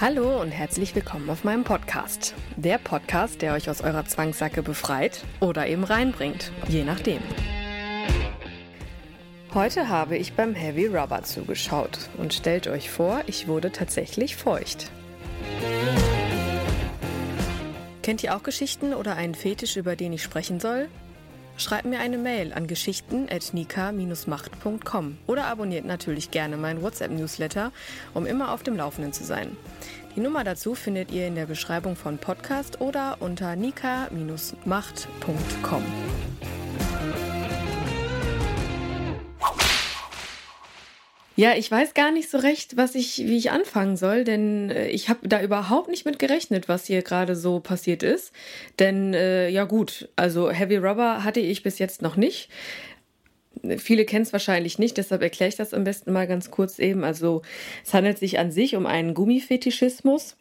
Hallo und herzlich willkommen auf meinem Podcast. Der Podcast, der euch aus eurer Zwangssacke befreit oder eben reinbringt, je nachdem. Heute habe ich beim Heavy Rubber zugeschaut und stellt euch vor, ich wurde tatsächlich feucht. Kennt ihr auch Geschichten oder einen Fetisch, über den ich sprechen soll? Schreibt mir eine Mail an geschichten.nika-macht.com oder abonniert natürlich gerne meinen WhatsApp-Newsletter, um immer auf dem Laufenden zu sein. Die Nummer dazu findet ihr in der Beschreibung von Podcast oder unter nika-macht.com. Ja, ich weiß gar nicht so recht, was ich, wie ich anfangen soll, denn äh, ich habe da überhaupt nicht mit gerechnet, was hier gerade so passiert ist. Denn äh, ja gut, also Heavy Rubber hatte ich bis jetzt noch nicht. Viele kennen es wahrscheinlich nicht, deshalb erkläre ich das am besten mal ganz kurz eben. Also es handelt sich an sich um einen Gummifetischismus.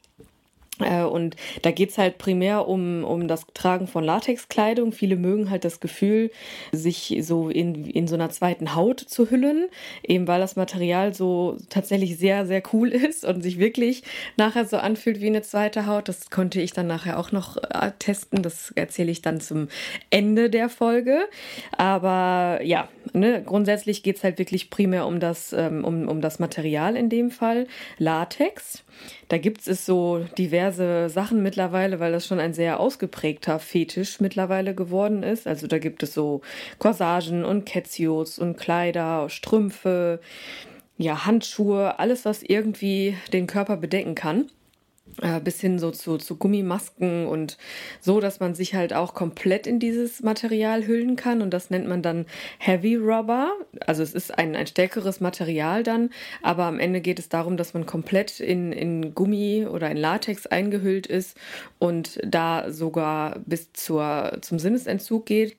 Äh, und da geht's halt primär um, um das Tragen von Latexkleidung. Viele mögen halt das Gefühl, sich so in, in so einer zweiten Haut zu hüllen, eben weil das Material so tatsächlich sehr, sehr cool ist und sich wirklich nachher so anfühlt wie eine zweite Haut. Das konnte ich dann nachher auch noch äh, testen. Das erzähle ich dann zum Ende der Folge. Aber ja, ne, grundsätzlich geht's halt wirklich primär um das, ähm, um, um das Material in dem Fall. Latex. Da gibt es so diverse Sachen mittlerweile, weil das schon ein sehr ausgeprägter Fetisch mittlerweile geworden ist. Also da gibt es so Corsagen und Ketzios und Kleider, Strümpfe, ja, Handschuhe, alles, was irgendwie den Körper bedecken kann bis hin so zu, zu Gummimasken und so, dass man sich halt auch komplett in dieses Material hüllen kann und das nennt man dann Heavy Rubber. Also es ist ein, ein stärkeres Material dann, aber am Ende geht es darum, dass man komplett in, in Gummi oder in Latex eingehüllt ist und da sogar bis zur, zum Sinnesentzug geht.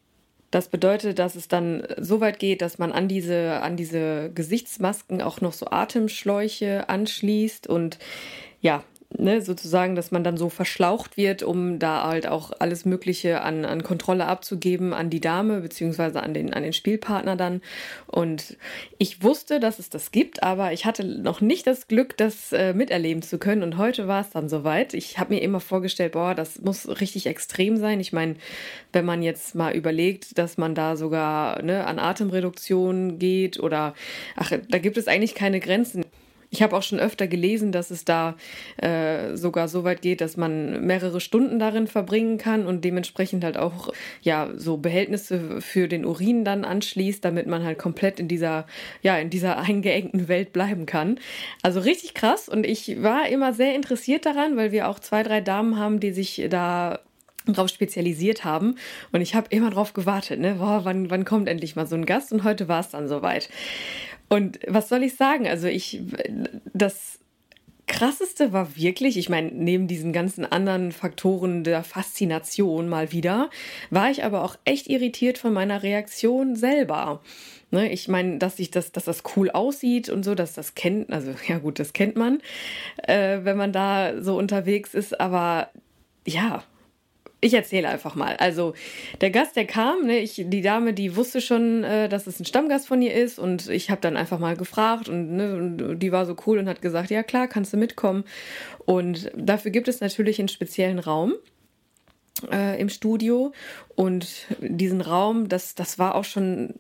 Das bedeutet, dass es dann so weit geht, dass man an diese, an diese Gesichtsmasken auch noch so Atemschläuche anschließt und ja, ne, sozusagen, dass man dann so verschlaucht wird, um da halt auch alles Mögliche an, an Kontrolle abzugeben an die Dame, beziehungsweise an den, an den Spielpartner dann. Und ich wusste, dass es das gibt, aber ich hatte noch nicht das Glück, das äh, miterleben zu können. Und heute war es dann soweit. Ich habe mir immer vorgestellt, boah, das muss richtig extrem sein. Ich meine, wenn man jetzt mal überlegt, dass man da sogar ne, an Atemreduktion geht oder, ach, da gibt es eigentlich keine Grenzen. Ich habe auch schon öfter gelesen, dass es da äh, sogar so weit geht, dass man mehrere Stunden darin verbringen kann und dementsprechend halt auch ja so Behältnisse für den Urin dann anschließt, damit man halt komplett in dieser ja in dieser eingeengten Welt bleiben kann. Also richtig krass und ich war immer sehr interessiert daran, weil wir auch zwei drei Damen haben, die sich da drauf spezialisiert haben. Und ich habe immer drauf gewartet, ne? Boah, wann, wann kommt endlich mal so ein Gast? Und heute war es dann soweit. Und was soll ich sagen? Also ich, das krasseste war wirklich, ich meine, neben diesen ganzen anderen Faktoren der Faszination mal wieder, war ich aber auch echt irritiert von meiner Reaktion selber. Ne, ich meine, dass ich das, dass das cool aussieht und so, dass das kennt, also ja gut, das kennt man, äh, wenn man da so unterwegs ist, aber ja, ich erzähle einfach mal. Also der Gast, der kam, ne, ich, die Dame, die wusste schon, äh, dass es ein Stammgast von ihr ist und ich habe dann einfach mal gefragt und, ne, und die war so cool und hat gesagt, ja klar, kannst du mitkommen. Und dafür gibt es natürlich einen speziellen Raum. Äh, im Studio und diesen Raum, das, das war auch schon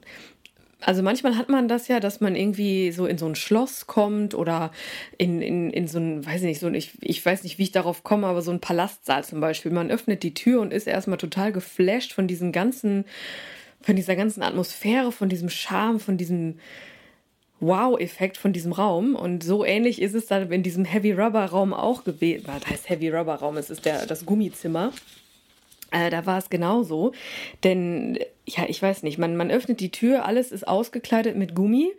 also manchmal hat man das ja, dass man irgendwie so in so ein Schloss kommt oder in, in, in so ein, weiß ich nicht, so ein, ich, ich weiß nicht, wie ich darauf komme, aber so ein Palastsaal zum Beispiel. Man öffnet die Tür und ist erstmal total geflasht von diesem ganzen, von dieser ganzen Atmosphäre, von diesem Charme, von diesem Wow-Effekt von diesem Raum. Und so ähnlich ist es dann in diesem Heavy Rubber Raum auch gewesen. Was heißt Heavy Rubber Raum? Es ist der, das Gummizimmer. Äh, da war es genauso. Denn ja, ich weiß nicht, man, man öffnet die Tür, alles ist ausgekleidet mit Gummi.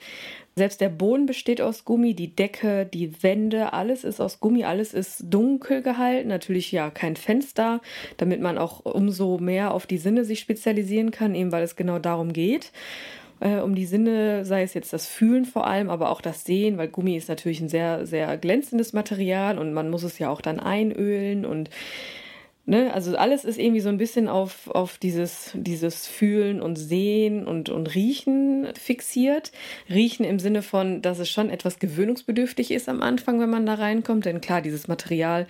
Selbst der Boden besteht aus Gummi, die Decke, die Wände, alles ist aus Gummi, alles ist dunkel gehalten. Natürlich ja kein Fenster, damit man auch umso mehr auf die Sinne sich spezialisieren kann, eben weil es genau darum geht. Äh, um die Sinne, sei es jetzt das Fühlen vor allem, aber auch das Sehen, weil Gummi ist natürlich ein sehr, sehr glänzendes Material und man muss es ja auch dann einölen und Ne, also alles ist irgendwie so ein bisschen auf, auf dieses, dieses Fühlen und Sehen und, und Riechen fixiert. Riechen im Sinne von, dass es schon etwas gewöhnungsbedürftig ist am Anfang, wenn man da reinkommt. Denn klar, dieses Material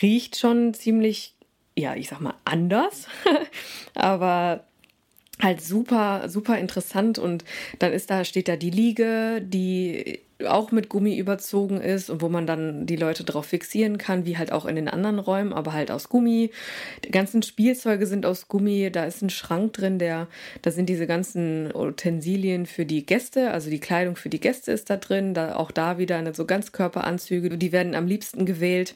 riecht schon ziemlich, ja, ich sag mal, anders. Aber halt super, super interessant und dann ist da, steht da die Liege, die auch mit Gummi überzogen ist und wo man dann die Leute drauf fixieren kann, wie halt auch in den anderen Räumen, aber halt aus Gummi. Die ganzen Spielzeuge sind aus Gummi, da ist ein Schrank drin, der, da sind diese ganzen Utensilien für die Gäste, also die Kleidung für die Gäste ist da drin, da auch da wieder eine so Ganzkörperanzüge, die werden am liebsten gewählt.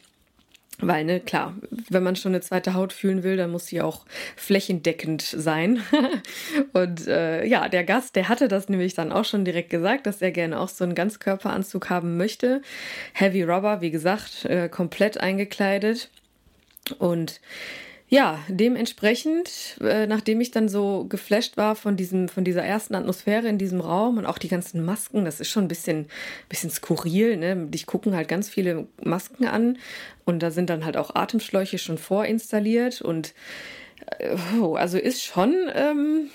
Weil, ne, klar, wenn man schon eine zweite Haut fühlen will, dann muss sie auch flächendeckend sein. und äh, ja, der Gast, der hatte das nämlich dann auch schon direkt gesagt, dass er gerne auch so einen Ganzkörperanzug haben möchte. Heavy Rubber, wie gesagt, äh, komplett eingekleidet. Und ja, dementsprechend, äh, nachdem ich dann so geflasht war von diesem, von dieser ersten Atmosphäre in diesem Raum und auch die ganzen Masken, das ist schon ein bisschen, bisschen skurril, ne? Dich gucken halt ganz viele Masken an und da sind dann halt auch Atemschläuche schon vorinstalliert und äh, oh, also ist schon, ähm,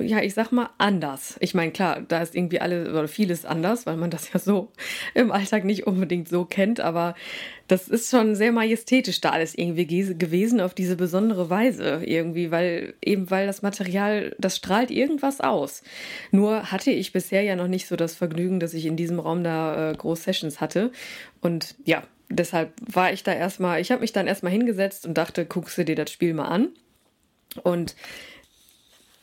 ja, ich sag mal, anders. Ich meine, klar, da ist irgendwie alles oder vieles anders, weil man das ja so im Alltag nicht unbedingt so kennt, aber das ist schon sehr majestätisch da alles irgendwie gewesen auf diese besondere Weise irgendwie, weil eben weil das Material, das strahlt irgendwas aus. Nur hatte ich bisher ja noch nicht so das Vergnügen, dass ich in diesem Raum da äh, groß Sessions hatte und ja, deshalb war ich da erstmal, ich habe mich dann erstmal hingesetzt und dachte, guckst du dir das Spiel mal an und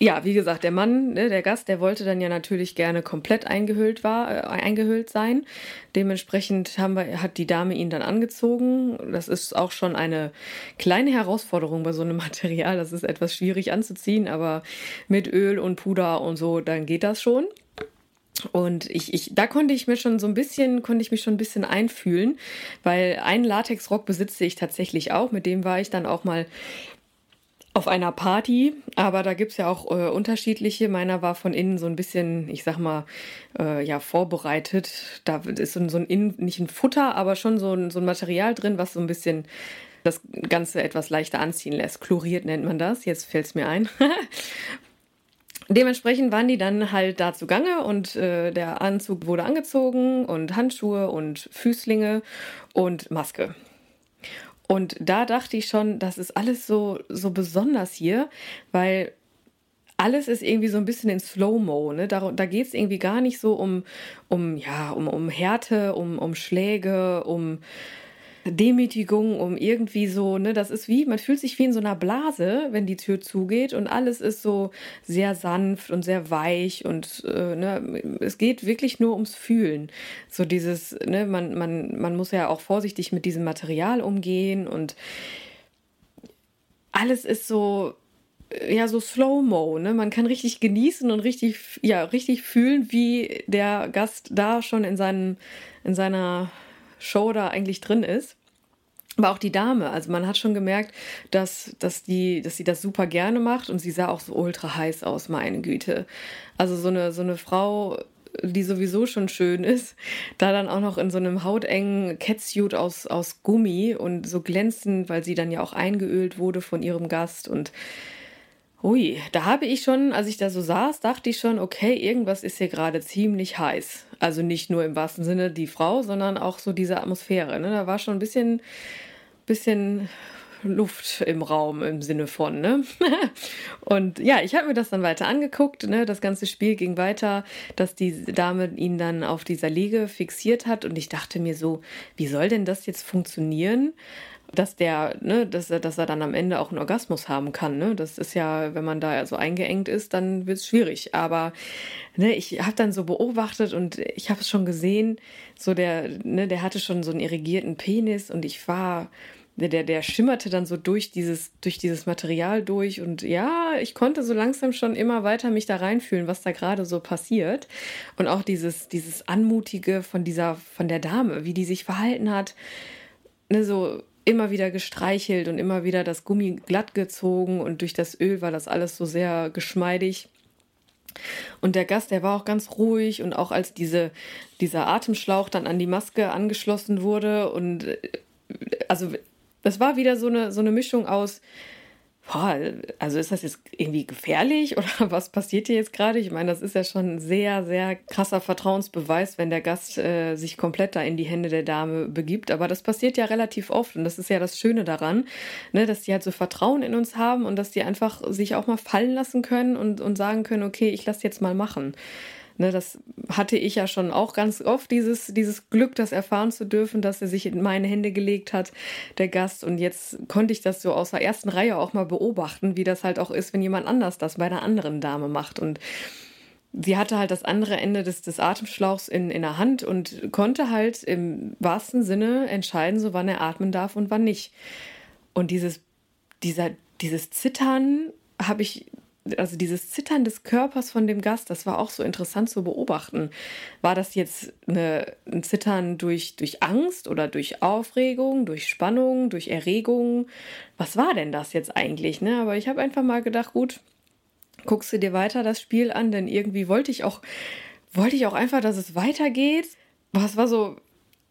ja, wie gesagt, der Mann, ne, der Gast, der wollte dann ja natürlich gerne komplett eingehüllt war, äh, eingehüllt sein. Dementsprechend haben wir, hat die Dame ihn dann angezogen. Das ist auch schon eine kleine Herausforderung bei so einem Material. Das ist etwas schwierig anzuziehen, aber mit Öl und Puder und so, dann geht das schon. Und ich, ich, da konnte ich mir schon so ein bisschen, konnte ich mich schon ein bisschen einfühlen, weil einen Latexrock besitze ich tatsächlich auch. Mit dem war ich dann auch mal auf einer Party, aber da gibt's ja auch äh, unterschiedliche. Meiner war von innen so ein bisschen, ich sag mal, äh, ja, vorbereitet. Da ist so, so ein Innen, nicht ein Futter, aber schon so ein, so ein Material drin, was so ein bisschen das Ganze etwas leichter anziehen lässt. Chloriert nennt man das, jetzt fällt's mir ein. Dementsprechend waren die dann halt da zugange und äh, der Anzug wurde angezogen und Handschuhe und Füßlinge und Maske. Und da dachte ich schon, das ist alles so, so besonders hier, weil alles ist irgendwie so ein bisschen in Slow-Mo. Ne? Da, da geht es irgendwie gar nicht so um, um, ja, um, um Härte, um, um Schläge, um Demütigung, um irgendwie so, ne, das ist wie, man fühlt sich wie in so einer Blase, wenn die Tür zugeht und alles ist so sehr sanft und sehr weich und äh, ne, es geht wirklich nur ums Fühlen. So dieses, ne, man, man, man muss ja auch vorsichtig mit diesem Material umgehen und alles ist so, ja, so Slow-Mo, ne? Man kann richtig genießen und richtig, ja, richtig fühlen, wie der Gast da schon in seinen, in seiner Show da eigentlich drin ist. Aber auch die Dame, also man hat schon gemerkt, dass, dass, die, dass sie das super gerne macht und sie sah auch so ultra heiß aus, meine Güte. Also so eine, so eine Frau, die sowieso schon schön ist, da dann auch noch in so einem hautengen Catsuit aus, aus Gummi und so glänzend, weil sie dann ja auch eingeölt wurde von ihrem Gast und Ui, da habe ich schon, als ich da so saß, dachte ich schon, okay, irgendwas ist hier gerade ziemlich heiß. Also nicht nur im wahrsten Sinne die Frau, sondern auch so diese Atmosphäre. Ne? Da war schon ein bisschen, bisschen Luft im Raum im Sinne von, ne? und ja, ich habe mir das dann weiter angeguckt, ne? Das ganze Spiel ging weiter, dass die Dame ihn dann auf dieser Liege fixiert hat und ich dachte mir so, wie soll denn das jetzt funktionieren? Dass der, ne, dass er, dass er dann am Ende auch einen Orgasmus haben kann. Ne? Das ist ja, wenn man da so eingeengt ist, dann wird es schwierig. Aber ne, ich habe dann so beobachtet und ich habe es schon gesehen, so der, ne, der hatte schon so einen irrigierten Penis und ich war der, der, schimmerte dann so durch dieses, durch dieses Material durch und ja, ich konnte so langsam schon immer weiter mich da reinfühlen, was da gerade so passiert. Und auch dieses, dieses Anmutige von dieser, von der Dame, wie die sich verhalten hat, ne, so immer wieder gestreichelt und immer wieder das Gummi glatt gezogen und durch das Öl war das alles so sehr geschmeidig. Und der Gast, der war auch ganz ruhig und auch als diese, dieser Atemschlauch dann an die Maske angeschlossen wurde und äh, also das war wieder so eine, so eine Mischung aus, boah, also ist das jetzt irgendwie gefährlich oder was passiert hier jetzt gerade? Ich meine, das ist ja schon ein sehr, sehr krasser Vertrauensbeweis, wenn der Gast äh, sich komplett da in die Hände der Dame begibt. Aber das passiert ja relativ oft und das ist ja das Schöne daran, ne, dass die halt so Vertrauen in uns haben und dass die einfach sich auch mal fallen lassen können und, und sagen können, okay, ich lass jetzt mal machen. Ne, das hatte ich ja schon auch ganz oft, dieses, dieses Glück, das erfahren zu dürfen, dass er sich in meine Hände gelegt hat, der Gast. Und jetzt konnte ich das so aus der ersten Reihe auch mal beobachten, wie das halt auch ist, wenn jemand anders das bei einer anderen Dame macht. Und sie hatte halt das andere Ende des, des Atemschlauchs in, in der Hand und konnte halt im wahrsten Sinne entscheiden, so wann er atmen darf und wann nicht. Und dieses, dieser, dieses Zittern habe ich also dieses Zittern des Körpers von dem Gast, das war auch so interessant zu beobachten. War das jetzt eine, ein Zittern durch, durch Angst oder durch Aufregung, durch Spannung, durch Erregung? Was war denn das jetzt eigentlich? Ne? Aber ich habe einfach mal gedacht, gut, guckst du dir weiter das Spiel an, denn irgendwie wollte ich auch, wollte ich auch einfach, dass es weitergeht. Was war so,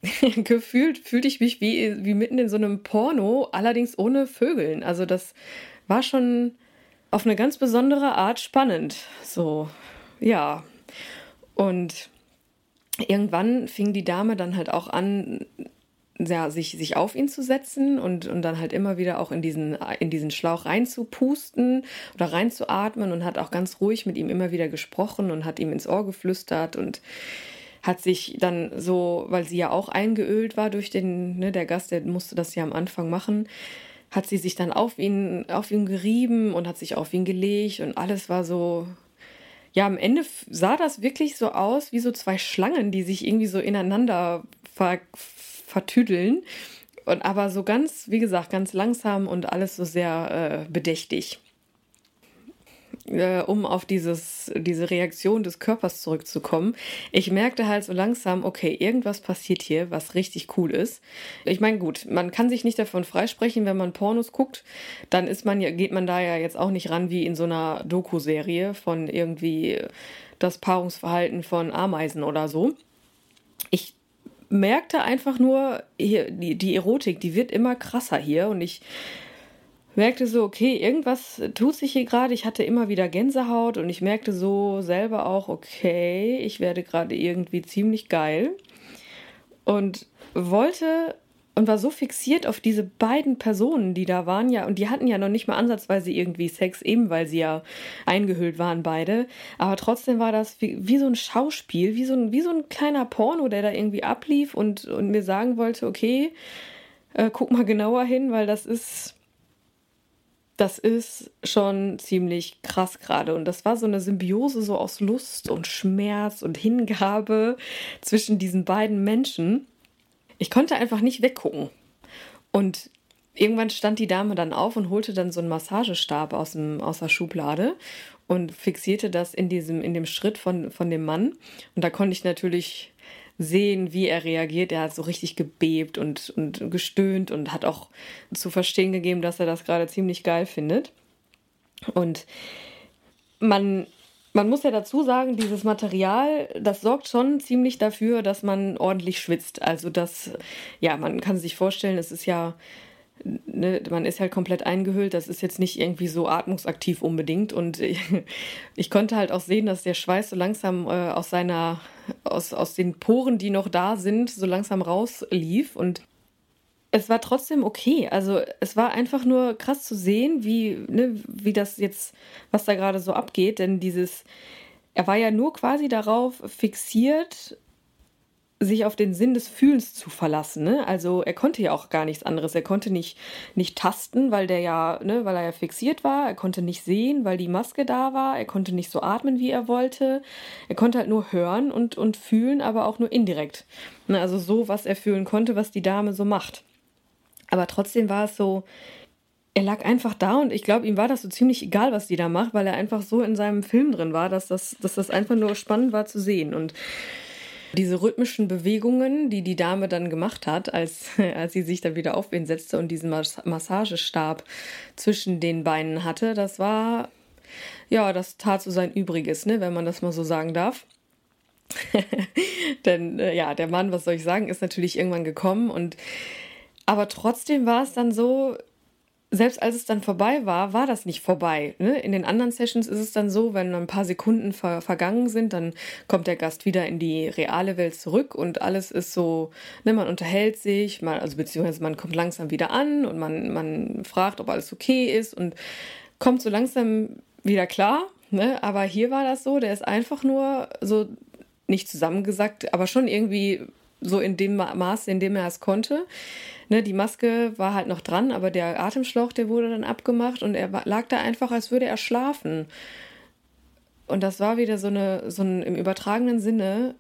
gefühlt fühlte ich mich wie, wie mitten in so einem Porno, allerdings ohne Vögeln. Also das war schon auf eine ganz besondere Art spannend. So, ja. Und irgendwann fing die Dame dann halt auch an, ja, sich, sich auf ihn zu setzen und, und dann halt immer wieder auch in diesen, in diesen Schlauch reinzupusten oder reinzuatmen und hat auch ganz ruhig mit ihm immer wieder gesprochen und hat ihm ins Ohr geflüstert und hat sich dann so, weil sie ja auch eingeölt war durch den, ne, der Gast, der musste das ja am Anfang machen, hat sie sich dann auf ihn, auf ihn gerieben und hat sich auf ihn gelegt und alles war so. Ja, am Ende sah das wirklich so aus wie so zwei Schlangen, die sich irgendwie so ineinander ver vertüdeln. Und aber so ganz, wie gesagt, ganz langsam und alles so sehr äh, bedächtig äh, um auf dieses, diese Reaktion des Körpers zurückzukommen. Ich merkte halt so langsam, okay, irgendwas passiert hier, was richtig cool ist. Ich meine, gut, man kann sich nicht davon freisprechen, wenn man Pornos guckt, dann ist man ja, geht man da ja jetzt auch nicht ran wie in so einer Doku-Serie von irgendwie das Paarungsverhalten von Ameisen oder so. Ich merkte einfach nur, hier, die, die Erotik, die wird immer krasser hier und ich merkte so, okay, irgendwas tut sich hier gerade. Ich hatte immer wieder Gänsehaut und ich merkte so selber auch, okay, ich werde gerade irgendwie ziemlich geil. Und wollte und war so fixiert auf diese beiden Personen, die da waren, ja, und die hatten ja noch nicht mal ansatzweise irgendwie Sex, eben weil sie ja eingehüllt waren, beide. Aber trotzdem war das wie, wie so ein Schauspiel, wie so ein, wie so ein kleiner Porno, der da irgendwie ablief und, und mir sagen wollte, okay, äh, guck mal genauer hin, weil das ist das ist schon ziemlich krass gerade. Und das war so eine Symbiose so aus Lust und Schmerz und Hingabe zwischen diesen beiden Menschen. Ich konnte einfach nicht weggucken. Und irgendwann stand die Dame dann auf und holte dann so einen Massagestab aus, dem, aus der Schublade und fixierte das in diesem, in dem Schritt von, von dem Mann. Und da konnte ich natürlich sehen, wie er reagiert. Er hat so richtig gebebt und, und gestöhnt und hat auch zu verstehen gegeben, dass er das gerade ziemlich geil findet. Und man, man muss ja dazu sagen, dieses Material, das sorgt schon ziemlich dafür, dass man ordentlich schwitzt. Also das, ja, man kann sich vorstellen, es ist ja ne, man ist halt komplett eingehüllt. Das ist jetzt nicht irgendwie so atmungsaktiv unbedingt. Und ich, konnte halt auch sehen, dass der Schweiß so langsam äh, aus seiner, aus, aus den Poren, die noch da sind, so langsam rauslief. Und es war trotzdem okay. Also es war einfach nur krass zu sehen, wie, ne, wie das jetzt, was da gerade so abgeht. Denn dieses, er war ja nur quasi darauf fixiert, sich auf den Sinn des Fühlens zu verlassen. Ne? Also er konnte ja auch gar nichts anderes. Er konnte nicht, nicht tasten, weil der ja, ne, weil er ja fixiert war. Er konnte nicht sehen, weil die Maske da war. Er konnte nicht so atmen, wie er wollte. Er konnte halt nur hören und, und fühlen, aber auch nur indirekt. Ne? Also so, was er fühlen konnte, was die Dame so macht. Aber trotzdem war es so, er lag einfach da und ich glaube, ihm war das so ziemlich egal, was die da macht, weil er einfach so in seinem Film drin war, dass das, dass das einfach nur spannend war zu sehen. Und diese rhythmischen Bewegungen, die die Dame dann gemacht hat, als, als sie sich dann wieder auf ihn setzte und diesen Massagestab zwischen den Beinen hatte, das war, ja, das tat so sein Übriges, ne, wenn man das mal so sagen darf. Denn äh, ja, der Mann, was soll ich sagen, ist natürlich irgendwann gekommen und aber trotzdem war es dann so, selbst als es dann vorbei war, war das nicht vorbei. Ne? In den anderen Sessions ist es dann so, wenn ein paar Sekunden ver vergangen sind, dann kommt der Gast wieder in die reale Welt zurück und alles ist so, ne, man unterhält sich, man, also beziehungsweise man kommt langsam wieder an und man, man fragt, ob alles okay ist und kommt so langsam wieder klar. Ne? Aber hier war das so, der ist einfach nur so nicht zusammengesackt, aber schon irgendwie so in dem Maße, in dem er es konnte. Ne, die Maske war halt noch dran, aber der Atemschlauch, der wurde dann abgemacht und er lag da einfach, als würde er schlafen. Und das war wieder so eine, so ein im übertragenen Sinne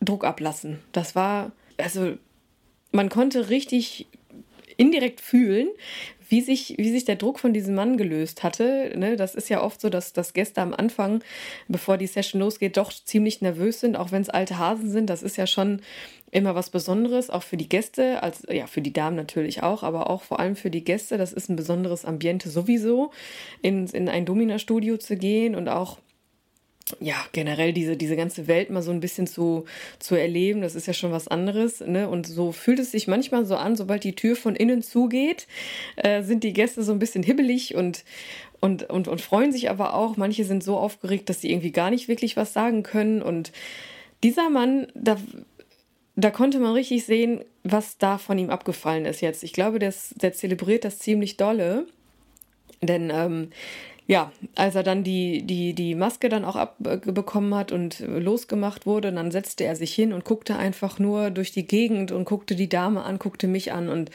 Druck ablassen. Das war, also man konnte richtig indirekt fühlen, wie sich, wie sich der Druck von diesem Mann gelöst hatte. Ne, das ist ja oft so, dass, dass Gäste am Anfang, bevor die Session losgeht, doch ziemlich nervös sind, auch wenn es alte Hasen sind. Das ist ja schon immer was Besonderes, auch für die Gäste, als ja, für die Damen natürlich auch, aber auch vor allem für die Gäste. Das ist ein besonderes Ambiente sowieso, in, in ein Domina-Studio zu gehen und auch ja, generell diese, diese ganze Welt mal so ein bisschen zu, zu erleben, das ist ja schon was anderes. Ne? Und so fühlt es sich manchmal so an, sobald die Tür von innen zugeht, äh, sind die Gäste so ein bisschen hibbelig und, und, und, und freuen sich aber auch. Manche sind so aufgeregt, dass sie irgendwie gar nicht wirklich was sagen können. Und dieser Mann, da, da konnte man richtig sehen, was da von ihm abgefallen ist jetzt. Ich glaube, der, der zelebriert das ziemlich dolle. Denn ähm, ja, als er dann die, die, die Maske dann auch abbekommen hat und losgemacht wurde, dann setzte er sich hin und guckte einfach nur durch die Gegend und guckte die Dame an, guckte mich an und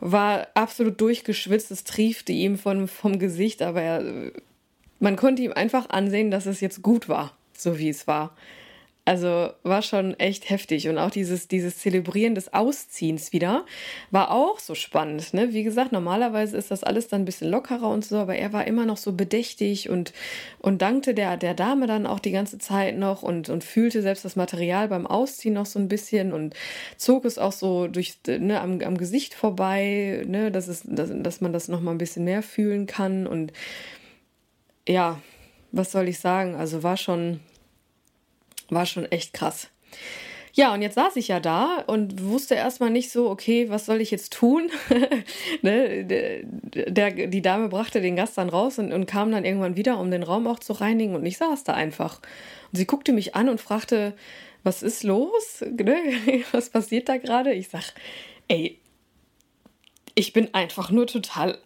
war absolut durchgeschwitzt. Es triefte ihm von, vom Gesicht, aber er, man konnte ihm einfach ansehen, dass es jetzt gut war, so wie es war. Also war schon echt heftig. Und auch dieses, dieses Zelebrieren des Ausziehens wieder war auch so spannend. Ne? Wie gesagt, normalerweise ist das alles dann ein bisschen lockerer und so, aber er war immer noch so bedächtig und, und dankte der, der Dame dann auch die ganze Zeit noch und, und fühlte selbst das Material beim Ausziehen noch so ein bisschen und zog es auch so durch, ne, am, am Gesicht vorbei, ne, dass, es, dass, dass man das nochmal ein bisschen mehr fühlen kann. Und ja, was soll ich sagen? Also war schon war schon echt krass. Ja, und jetzt saß ich ja da und wusste erstmal nicht so, okay, was soll ich jetzt tun? ne, der, die Dame brachte den Gast dann raus und, und kam dann irgendwann wieder, um den Raum auch zu reinigen und ich saß da einfach. Und sie guckte mich an und fragte, was ist los? Ne? Was passiert da gerade? Ich sag, ey, ich bin einfach nur total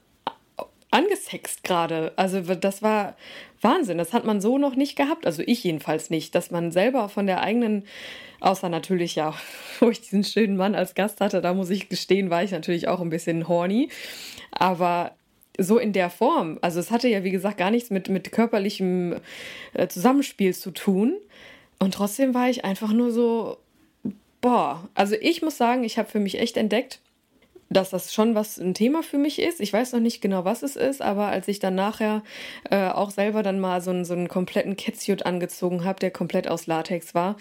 angesext gerade. Also das war Wahnsinn. Das hat man so noch nicht gehabt. Also ich jedenfalls nicht, dass man selber von der eigenen, außer natürlich ja, wo ich diesen schönen Mann als Gast hatte, da muss ich gestehen, war ich natürlich auch ein bisschen horny. Aber so in der Form, also es hatte ja wie gesagt gar nichts mit, mit körperlichem äh, Zusammenspiel zu tun. Und trotzdem war ich einfach nur so, boah, also ich muss sagen, ich habe für mich echt entdeckt, dass das schon was ein Thema für mich ist. Ich weiß noch nicht genau, was es ist, aber als ich dann nachher äh, auch selber dann mal so, einen, so einen kompletten Catsuit angezogen habe, der komplett aus Latex war,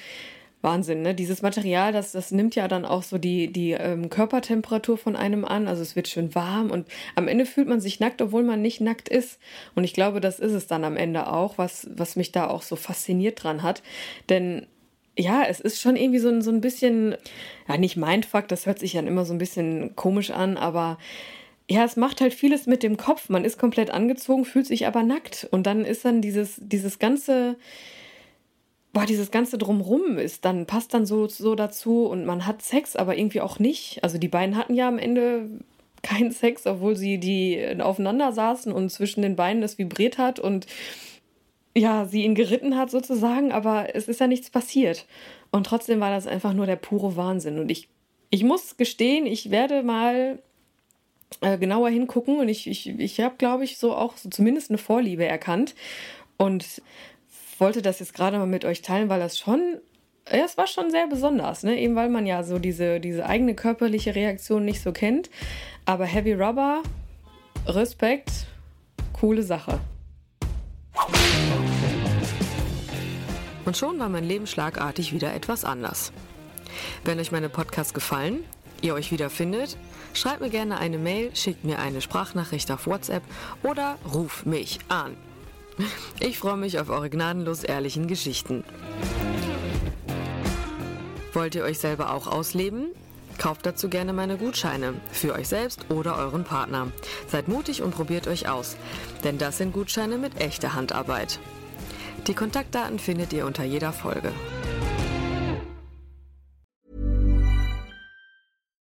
Wahnsinn, ne? Dieses Material, das, das nimmt ja dann auch so die, die ähm, Körpertemperatur von einem an. Also es wird schön warm und am Ende fühlt man sich nackt, obwohl man nicht nackt ist. Und ich glaube, das ist es dann am Ende auch, was, was mich da auch so fasziniert dran hat. Denn ja, es ist schon irgendwie so, so ein bisschen, ja, nicht Mindfuck, das hört sich dann immer so ein bisschen komisch an, aber ja, es macht halt vieles mit dem Kopf. Man ist komplett angezogen, fühlt sich aber nackt. Und dann ist dann dieses, dieses ganze, boah, dieses ganze Drumrum ist dann, passt dann so, so dazu und man hat Sex, aber irgendwie auch nicht. Also die beiden hatten ja am Ende keinen Sex, obwohl sie die aufeinander saßen und zwischen den Beinen es vibriert hat und ja, sie ihn geritten hat sozusagen, aber es ist ja nichts passiert. Und trotzdem war das einfach nur der pure Wahnsinn. Und ich, ich muss gestehen, ich werde mal äh, genauer hingucken und ich, ich, ich habe, glaube ich, so auch so zumindest eine Vorliebe erkannt und wollte das jetzt gerade mal mit euch teilen, weil das schon ja, es war schon sehr besonders, ne? eben weil man ja so diese, diese eigene körperliche Reaktion nicht so kennt. Aber Heavy Rubber, Respekt, coole Sache. Und schon war mein Leben schlagartig wieder etwas anders. Wenn euch meine Podcasts gefallen, ihr euch wiederfindet, schreibt mir gerne eine Mail, schickt mir eine Sprachnachricht auf WhatsApp oder ruf mich an. Ich freue mich auf eure gnadenlos ehrlichen Geschichten. Wollt ihr euch selber auch ausleben? Kauft dazu gerne meine Gutscheine für euch selbst oder euren Partner. Seid mutig und probiert euch aus, denn das sind Gutscheine mit echter Handarbeit. Die Kontaktdaten findet ihr unter jeder Folge.